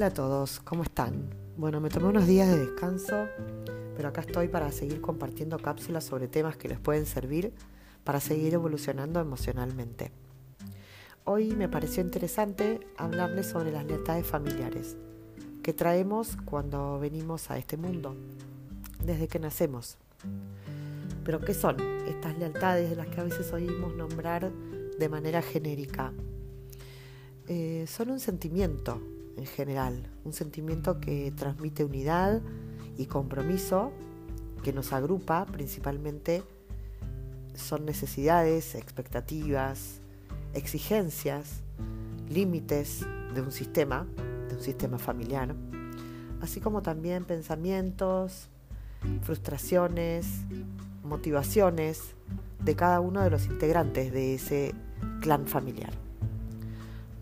Hola a todos, ¿cómo están? Bueno, me tomé unos días de descanso, pero acá estoy para seguir compartiendo cápsulas sobre temas que les pueden servir para seguir evolucionando emocionalmente. Hoy me pareció interesante hablarles sobre las lealtades familiares que traemos cuando venimos a este mundo, desde que nacemos. Pero ¿qué son estas lealtades de las que a veces oímos nombrar de manera genérica? Eh, son un sentimiento en general, un sentimiento que transmite unidad y compromiso, que nos agrupa principalmente, son necesidades, expectativas, exigencias, límites de un sistema, de un sistema familiar, así como también pensamientos, frustraciones, motivaciones de cada uno de los integrantes de ese clan familiar.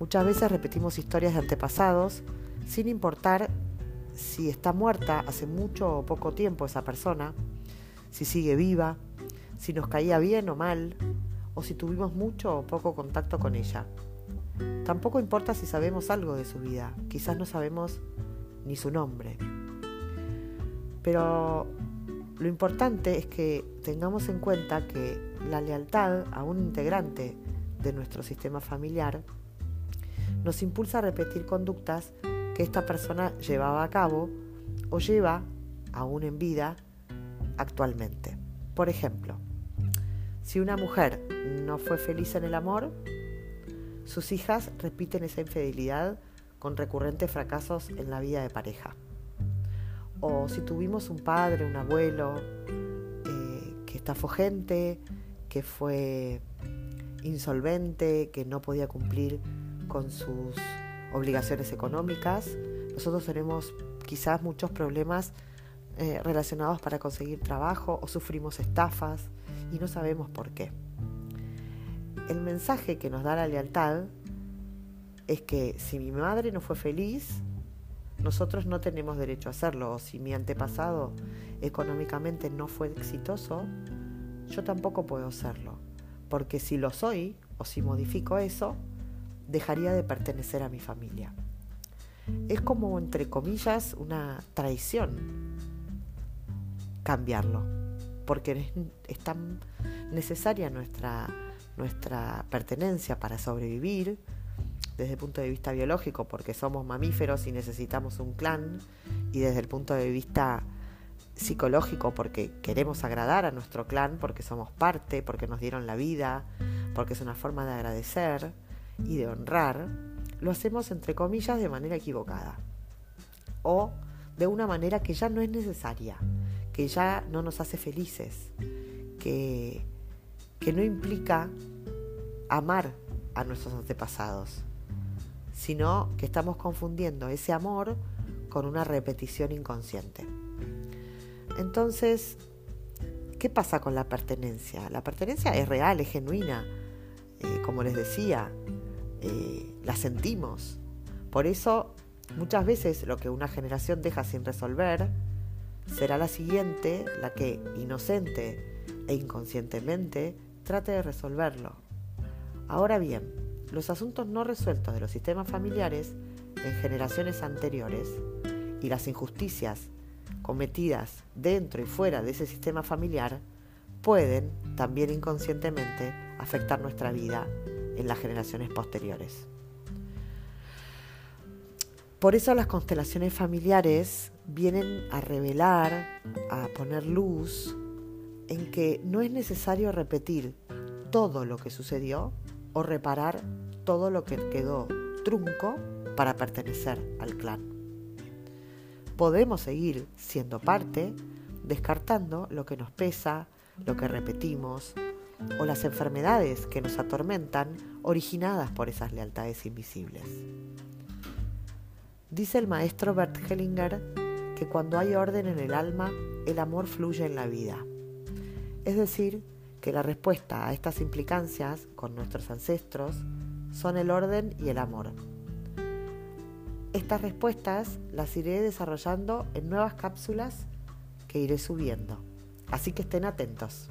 Muchas veces repetimos historias de antepasados sin importar si está muerta hace mucho o poco tiempo esa persona, si sigue viva, si nos caía bien o mal, o si tuvimos mucho o poco contacto con ella. Tampoco importa si sabemos algo de su vida, quizás no sabemos ni su nombre. Pero lo importante es que tengamos en cuenta que la lealtad a un integrante de nuestro sistema familiar nos impulsa a repetir conductas que esta persona llevaba a cabo o lleva aún en vida actualmente. Por ejemplo, si una mujer no fue feliz en el amor, sus hijas repiten esa infidelidad con recurrentes fracasos en la vida de pareja. O si tuvimos un padre, un abuelo eh, que estafó gente, que fue insolvente, que no podía cumplir con sus obligaciones económicas. Nosotros tenemos quizás muchos problemas eh, relacionados para conseguir trabajo o sufrimos estafas y no sabemos por qué. El mensaje que nos da la lealtad es que si mi madre no fue feliz, nosotros no tenemos derecho a hacerlo. O si mi antepasado económicamente no fue exitoso, yo tampoco puedo serlo. Porque si lo soy o si modifico eso, dejaría de pertenecer a mi familia. Es como, entre comillas, una traición cambiarlo, porque es, tan necesaria nuestra, nuestra pertenencia para sobrevivir desde el punto de vista biológico, porque somos mamíferos y necesitamos un clan, y desde el punto de vista psicológico, porque queremos agradar a nuestro clan, porque somos parte, porque nos dieron la vida, porque es una forma de agradecer y de honrar, lo hacemos entre comillas de manera equivocada o de una manera que ya no es necesaria, que ya no nos hace felices, que, que no implica amar a nuestros antepasados, sino que estamos confundiendo ese amor con una repetición inconsciente. Entonces, ¿qué pasa con la pertenencia? La pertenencia es real, es genuina. Eh, como les decía, eh, la sentimos. Por eso, muchas veces lo que una generación deja sin resolver será la siguiente, la que inocente e inconscientemente trate de resolverlo. Ahora bien, los asuntos no resueltos de los sistemas familiares en generaciones anteriores y las injusticias cometidas dentro y fuera de ese sistema familiar pueden también inconscientemente afectar nuestra vida en las generaciones posteriores. Por eso las constelaciones familiares vienen a revelar, a poner luz en que no es necesario repetir todo lo que sucedió o reparar todo lo que quedó trunco para pertenecer al clan. Podemos seguir siendo parte, descartando lo que nos pesa, lo que repetimos, o las enfermedades que nos atormentan originadas por esas lealtades invisibles. Dice el maestro Bert Hellinger que cuando hay orden en el alma, el amor fluye en la vida. Es decir, que la respuesta a estas implicancias con nuestros ancestros son el orden y el amor. Estas respuestas las iré desarrollando en nuevas cápsulas que iré subiendo, así que estén atentos.